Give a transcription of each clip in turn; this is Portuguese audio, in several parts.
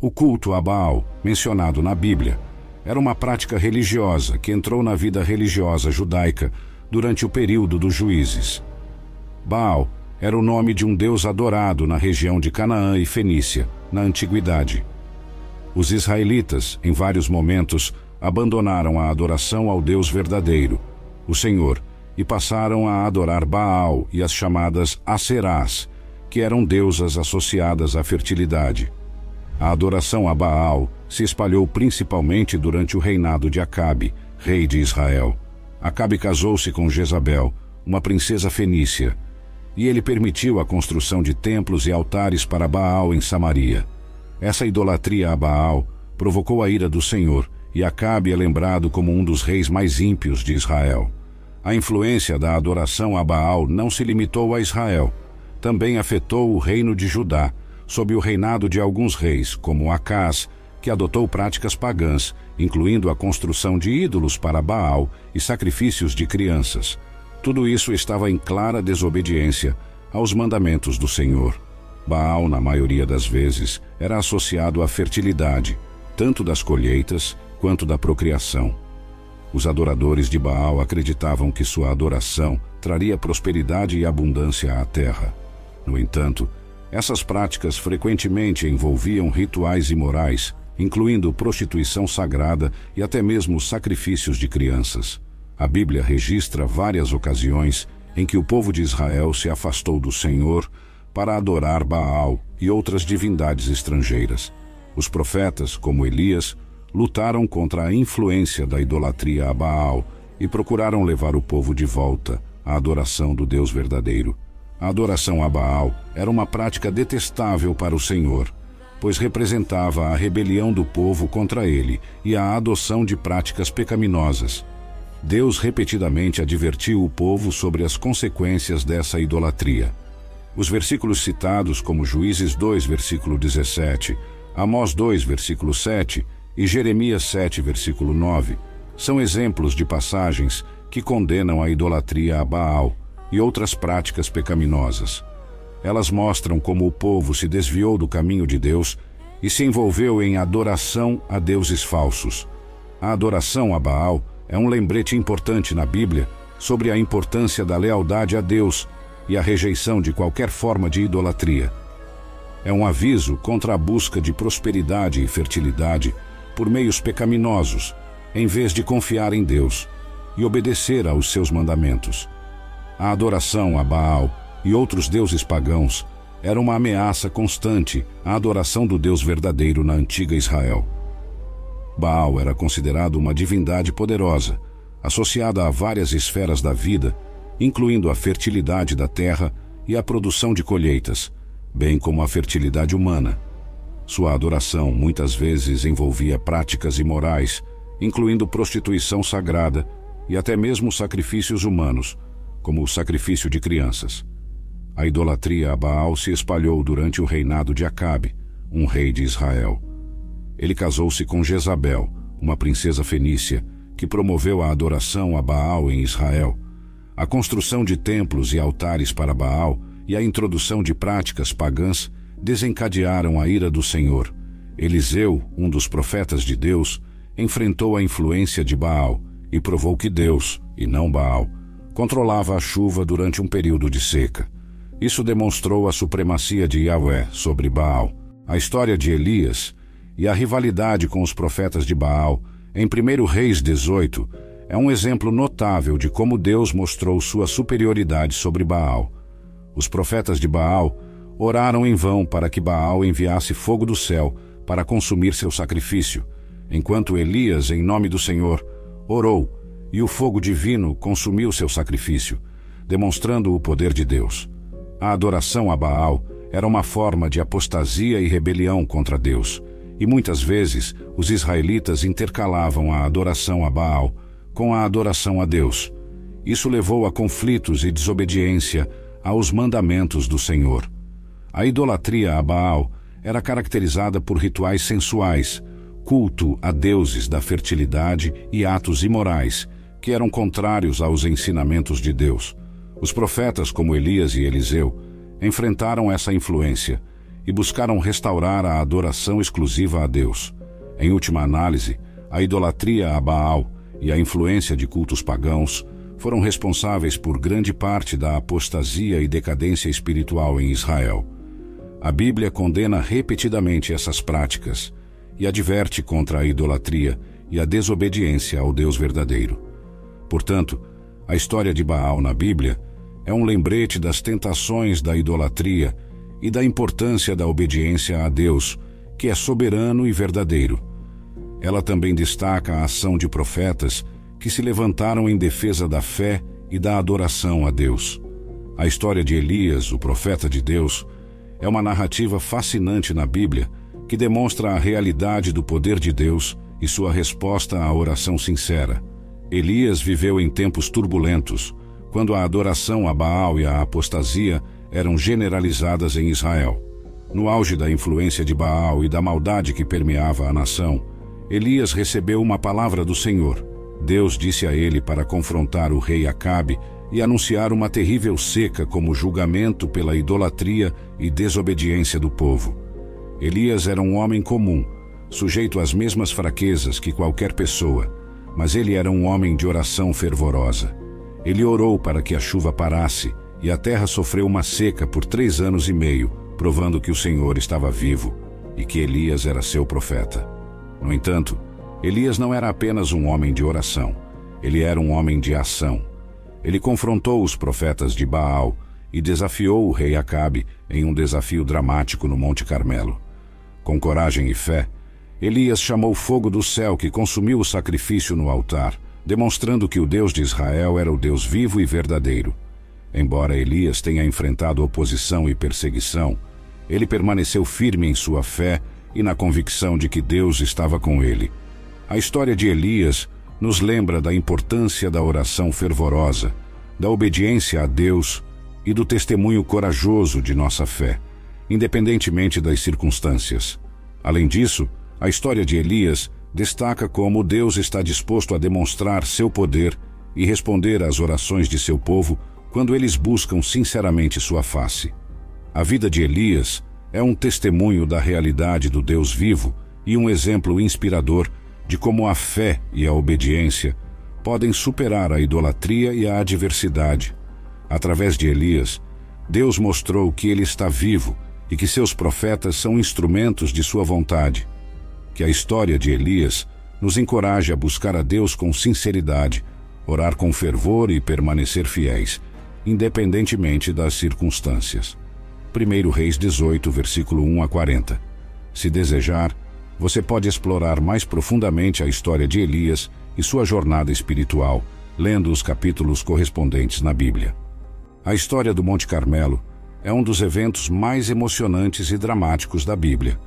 O culto a Baal, mencionado na Bíblia, era uma prática religiosa que entrou na vida religiosa judaica durante o período dos juízes. Baal era o nome de um deus adorado na região de Canaã e Fenícia, na antiguidade. Os israelitas, em vários momentos, abandonaram a adoração ao Deus verdadeiro, o Senhor, e passaram a adorar Baal e as chamadas Aserás, que eram deusas associadas à fertilidade. A adoração a Baal se espalhou principalmente durante o reinado de Acabe, rei de Israel. Acabe casou-se com Jezabel, uma princesa fenícia, e ele permitiu a construção de templos e altares para Baal em Samaria. Essa idolatria a Baal provocou a ira do Senhor, e Acabe é lembrado como um dos reis mais ímpios de Israel. A influência da adoração a Baal não se limitou a Israel. Também afetou o reino de Judá, sob o reinado de alguns reis, como Acás, que adotou práticas pagãs, incluindo a construção de ídolos para Baal e sacrifícios de crianças. Tudo isso estava em clara desobediência aos mandamentos do Senhor. Baal, na maioria das vezes, era associado à fertilidade, tanto das colheitas quanto da procriação. Os adoradores de Baal acreditavam que sua adoração traria prosperidade e abundância à terra. No entanto, essas práticas frequentemente envolviam rituais imorais, incluindo prostituição sagrada e até mesmo sacrifícios de crianças. A Bíblia registra várias ocasiões em que o povo de Israel se afastou do Senhor para adorar Baal e outras divindades estrangeiras. Os profetas, como Elias, lutaram contra a influência da idolatria a Baal e procuraram levar o povo de volta à adoração do Deus verdadeiro. A adoração a Baal era uma prática detestável para o Senhor, pois representava a rebelião do povo contra ele e a adoção de práticas pecaminosas. Deus repetidamente advertiu o povo sobre as consequências dessa idolatria. Os versículos citados, como Juízes 2, versículo 17, Amós 2, versículo 7, e Jeremias 7, versículo 9, são exemplos de passagens que condenam a idolatria a Baal e outras práticas pecaminosas. Elas mostram como o povo se desviou do caminho de Deus e se envolveu em adoração a deuses falsos. A adoração a Baal é um lembrete importante na Bíblia sobre a importância da lealdade a Deus e a rejeição de qualquer forma de idolatria. É um aviso contra a busca de prosperidade e fertilidade por meios pecaminosos, em vez de confiar em Deus e obedecer aos seus mandamentos. A adoração a Baal e outros deuses pagãos era uma ameaça constante à adoração do Deus verdadeiro na antiga Israel. Baal era considerado uma divindade poderosa, associada a várias esferas da vida, incluindo a fertilidade da terra e a produção de colheitas, bem como a fertilidade humana. Sua adoração muitas vezes envolvia práticas imorais, incluindo prostituição sagrada e até mesmo sacrifícios humanos, como o sacrifício de crianças. A idolatria a Baal se espalhou durante o reinado de Acabe, um rei de Israel. Ele casou-se com Jezabel, uma princesa fenícia, que promoveu a adoração a Baal em Israel. A construção de templos e altares para Baal e a introdução de práticas pagãs desencadearam a ira do Senhor. Eliseu, um dos profetas de Deus, enfrentou a influência de Baal e provou que Deus, e não Baal, controlava a chuva durante um período de seca. Isso demonstrou a supremacia de Yahweh sobre Baal. A história de Elias e a rivalidade com os profetas de Baal, em 1 Reis 18, é um exemplo notável de como Deus mostrou sua superioridade sobre Baal. Os profetas de Baal oraram em vão para que Baal enviasse fogo do céu para consumir seu sacrifício, enquanto Elias, em nome do Senhor, orou e o fogo divino consumiu seu sacrifício, demonstrando o poder de Deus. A adoração a Baal era uma forma de apostasia e rebelião contra Deus, e muitas vezes os israelitas intercalavam a adoração a Baal com a adoração a Deus. Isso levou a conflitos e desobediência aos mandamentos do Senhor. A idolatria a Baal era caracterizada por rituais sensuais, culto a deuses da fertilidade e atos imorais, que eram contrários aos ensinamentos de Deus. Os profetas, como Elias e Eliseu, enfrentaram essa influência e buscaram restaurar a adoração exclusiva a Deus. Em última análise, a idolatria a Baal e a influência de cultos pagãos foram responsáveis por grande parte da apostasia e decadência espiritual em Israel. A Bíblia condena repetidamente essas práticas e adverte contra a idolatria e a desobediência ao Deus verdadeiro. Portanto, a história de Baal na Bíblia é um lembrete das tentações da idolatria e da importância da obediência a Deus, que é soberano e verdadeiro. Ela também destaca a ação de profetas que se levantaram em defesa da fé e da adoração a Deus. A história de Elias, o profeta de Deus, é uma narrativa fascinante na Bíblia que demonstra a realidade do poder de Deus e sua resposta à oração sincera. Elias viveu em tempos turbulentos, quando a adoração a Baal e a apostasia eram generalizadas em Israel. No auge da influência de Baal e da maldade que permeava a nação, Elias recebeu uma palavra do Senhor. Deus disse a ele para confrontar o rei Acabe e anunciar uma terrível seca como julgamento pela idolatria e desobediência do povo. Elias era um homem comum, sujeito às mesmas fraquezas que qualquer pessoa, mas ele era um homem de oração fervorosa. Ele orou para que a chuva parasse e a terra sofreu uma seca por três anos e meio, provando que o Senhor estava vivo e que Elias era seu profeta. No entanto, Elias não era apenas um homem de oração, ele era um homem de ação. Ele confrontou os profetas de Baal e desafiou o rei Acabe em um desafio dramático no Monte Carmelo. Com coragem e fé, Elias chamou fogo do céu que consumiu o sacrifício no altar, demonstrando que o Deus de Israel era o Deus vivo e verdadeiro. Embora Elias tenha enfrentado oposição e perseguição, ele permaneceu firme em sua fé e na convicção de que Deus estava com ele. A história de Elias nos lembra da importância da oração fervorosa, da obediência a Deus e do testemunho corajoso de nossa fé, independentemente das circunstâncias. Além disso, a história de Elias destaca como Deus está disposto a demonstrar seu poder e responder às orações de seu povo quando eles buscam sinceramente sua face. A vida de Elias é um testemunho da realidade do Deus vivo e um exemplo inspirador de como a fé e a obediência podem superar a idolatria e a adversidade. Através de Elias, Deus mostrou que ele está vivo e que seus profetas são instrumentos de sua vontade. Que a história de Elias nos encoraje a buscar a Deus com sinceridade, orar com fervor e permanecer fiéis, independentemente das circunstâncias. 1 Reis 18, versículo 1 a 40. Se desejar, você pode explorar mais profundamente a história de Elias e sua jornada espiritual, lendo os capítulos correspondentes na Bíblia. A história do Monte Carmelo é um dos eventos mais emocionantes e dramáticos da Bíblia,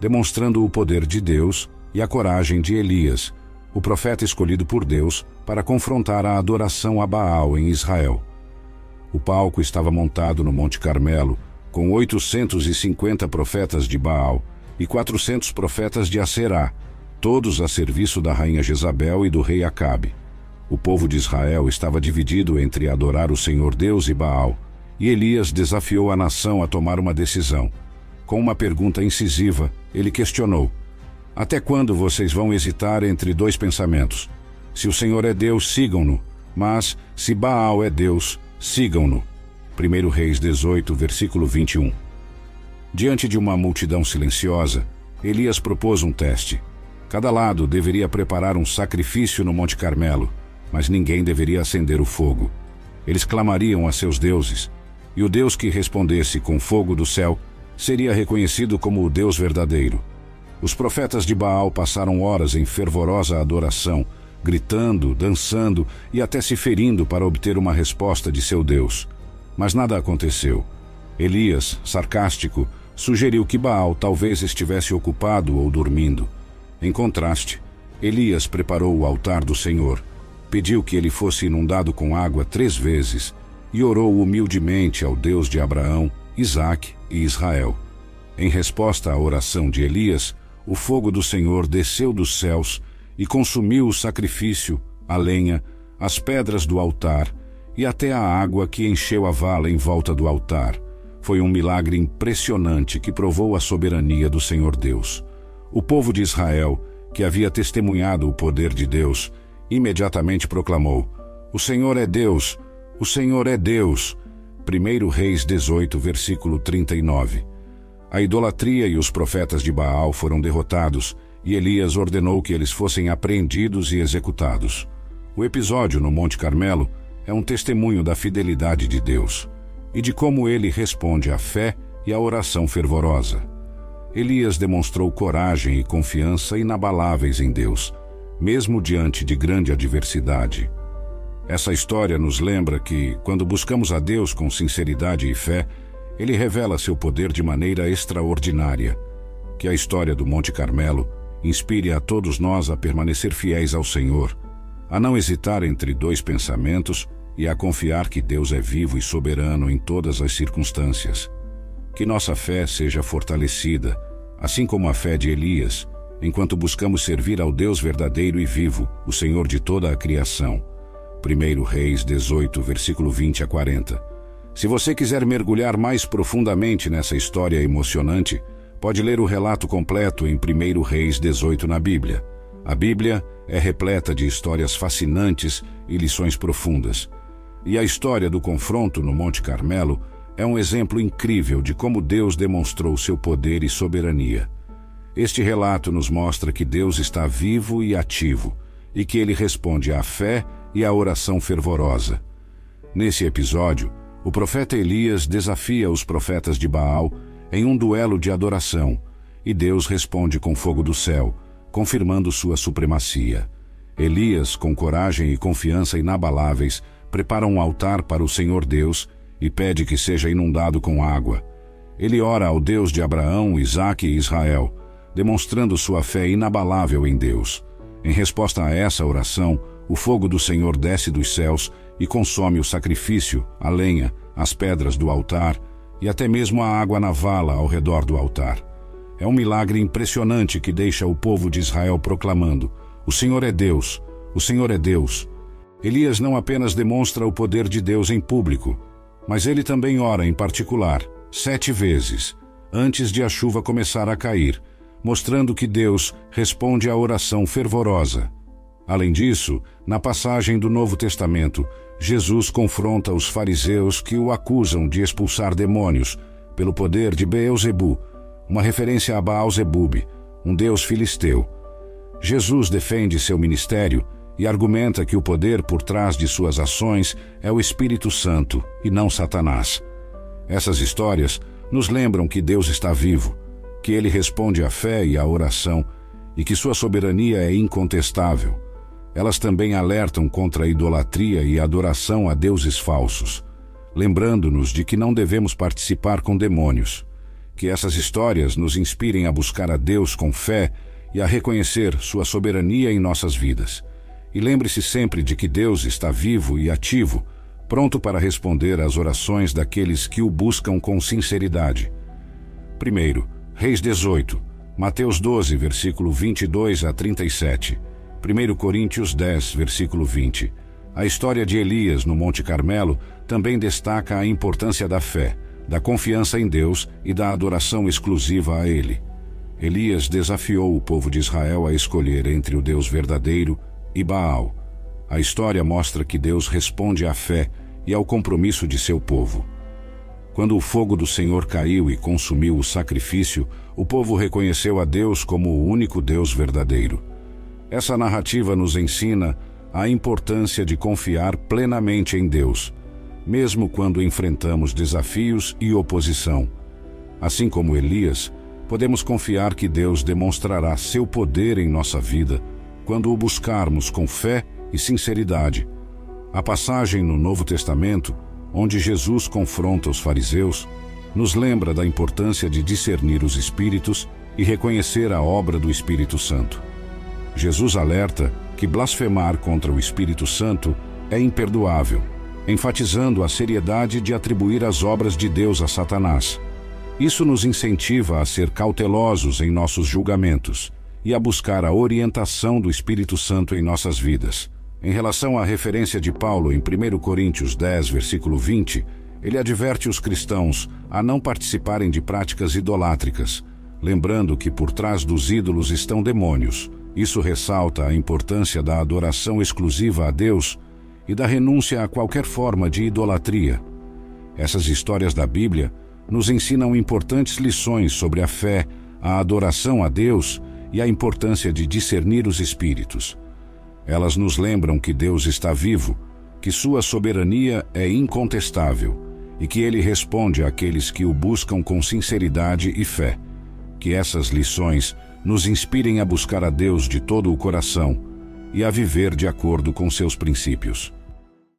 demonstrando o poder de Deus e a coragem de Elias, o profeta escolhido por Deus para confrontar a adoração a Baal em Israel. O palco estava montado no Monte Carmelo, com 850 profetas de Baal e 400 profetas de Aserá, todos a serviço da rainha Jezabel e do rei Acabe. O povo de Israel estava dividido entre adorar o Senhor Deus e Baal, e Elias desafiou a nação a tomar uma decisão. Com uma pergunta incisiva, ele questionou: Até quando vocês vão hesitar entre dois pensamentos? Se o Senhor é Deus, sigam-no, mas se Baal é Deus, sigam-no. 1 Reis 18, versículo 21. Diante de uma multidão silenciosa, Elias propôs um teste. Cada lado deveria preparar um sacrifício no Monte Carmelo, mas ninguém deveria acender o fogo. Eles clamariam a seus deuses, e o Deus que respondesse com fogo do céu seria reconhecido como o Deus verdadeiro. Os profetas de Baal passaram horas em fervorosa adoração, gritando, dançando e até se ferindo para obter uma resposta de seu Deus. Mas nada aconteceu. Elias, sarcástico, sugeriu que Baal talvez estivesse ocupado ou dormindo. Em contraste, Elias preparou o altar do Senhor, pediu que ele fosse inundado com água três vezes e orou humildemente ao Deus de Abraão, Isaque e Israel. Em resposta à oração de Elias, o fogo do Senhor desceu dos céus e consumiu o sacrifício, a lenha, as pedras do altar e até a água que encheu a vala em volta do altar. foi um milagre impressionante que provou a soberania do Senhor Deus. O povo de Israel, que havia testemunhado o poder de Deus, imediatamente proclamou: O Senhor é Deus, o Senhor é Deus. 1 Reis 18, versículo 39. A idolatria e os profetas de Baal foram derrotados e Elias ordenou que eles fossem apreendidos e executados. O episódio no Monte Carmelo é um testemunho da fidelidade de Deus e de como ele responde à fé e à oração fervorosa. Elias demonstrou coragem e confiança inabaláveis em Deus, mesmo diante de grande adversidade. Essa história nos lembra que, quando buscamos a Deus com sinceridade e fé, Ele revela seu poder de maneira extraordinária. Que a história do Monte Carmelo inspire a todos nós a permanecer fiéis ao Senhor, a não hesitar entre dois pensamentos e a confiar que Deus é vivo e soberano em todas as circunstâncias. Que nossa fé seja fortalecida, assim como a fé de Elias, enquanto buscamos servir ao Deus verdadeiro e vivo, o Senhor de toda a criação. 1 Reis 18, versículo 20 a 40. Se você quiser mergulhar mais profundamente nessa história emocionante, pode ler o relato completo em 1 Reis 18 na Bíblia. A Bíblia é repleta de histórias fascinantes e lições profundas. E a história do confronto no Monte Carmelo é um exemplo incrível de como Deus demonstrou seu poder e soberania. Este relato nos mostra que Deus está vivo e ativo e que ele responde à fé e à oração fervorosa. Nesse episódio, o profeta Elias desafia os profetas de Baal em um duelo de adoração e Deus responde com fogo do céu, confirmando sua supremacia. Elias, com coragem e confiança inabaláveis, prepara um altar para o Senhor Deus e pede que seja inundado com água. Ele ora ao Deus de Abraão, Isaque e Israel, demonstrando sua fé inabalável em Deus. Em resposta a essa oração, o fogo do Senhor desce dos céus e consome o sacrifício, a lenha, as pedras do altar e até mesmo a água na vala ao redor do altar. É um milagre impressionante que deixa o povo de Israel proclamando: O Senhor é Deus, o Senhor é Deus. Elias não apenas demonstra o poder de Deus em público, mas ele também ora em particular, sete vezes, antes de a chuva começar a cair, mostrando que Deus responde à oração fervorosa. Além disso, na passagem do Novo Testamento, Jesus confronta os fariseus que o acusam de expulsar demônios pelo poder de Beelzebu, uma referência a Baal-Zebub, um deus filisteu. Jesus defende seu ministério e argumenta que o poder por trás de suas ações é o Espírito Santo e não Satanás. Essas histórias nos lembram que Deus está vivo, que ele responde à fé e à oração e que sua soberania é incontestável. Elas também alertam contra a idolatria e a adoração a deuses falsos, lembrando-nos de que não devemos participar com demônios. Que essas histórias nos inspirem a buscar a Deus com fé e a reconhecer sua soberania em nossas vidas. E lembre-se sempre de que Deus está vivo e ativo, pronto para responder às orações daqueles que o buscam com sinceridade. Primeiro, Reis 18, Mateus 12, versículo 22 a 37, 1 Coríntios 10, versículo 20. A história de Elias no Monte Carmelo também destaca a importância da fé, da confiança em Deus e da adoração exclusiva a Ele. Elias desafiou o povo de Israel a escolher entre o Deus verdadeiro e Baal. A história mostra que Deus responde à fé e ao compromisso de seu povo. Quando o fogo do Senhor caiu e consumiu o sacrifício, o povo reconheceu a Deus como o único Deus verdadeiro. Essa narrativa nos ensina a importância de confiar plenamente em Deus, mesmo quando enfrentamos desafios e oposição. Assim como Elias, podemos confiar que Deus demonstrará seu poder em nossa vida quando o buscarmos com fé e sinceridade. A passagem no Novo Testamento, onde Jesus confronta os fariseus, nos lembra da importância de discernir os espíritos e reconhecer a obra do Espírito Santo. Jesus alerta que blasfemar contra o Espírito Santo é imperdoável, enfatizando a seriedade de atribuir as obras de Deus a Satanás. Isso nos incentiva a ser cautelosos em nossos julgamentos e a buscar a orientação do Espírito Santo em nossas vidas. Em relação à referência de Paulo em 1 Coríntios 10, versículo 20, ele adverte os cristãos a não participarem de práticas idolátricas, lembrando que por trás dos ídolos estão demônios. Isso ressalta a importância da adoração exclusiva a Deus e da renúncia a qualquer forma de idolatria. Essas histórias da Bíblia nos ensinam importantes lições sobre a fé, a adoração a Deus e a importância de discernir os espíritos. Elas nos lembram que Deus está vivo, que sua soberania é incontestável e que ele responde àqueles que o buscam com sinceridade e fé. Que essas lições nos inspirem a buscar a Deus de todo o coração e a viver de acordo com seus princípios.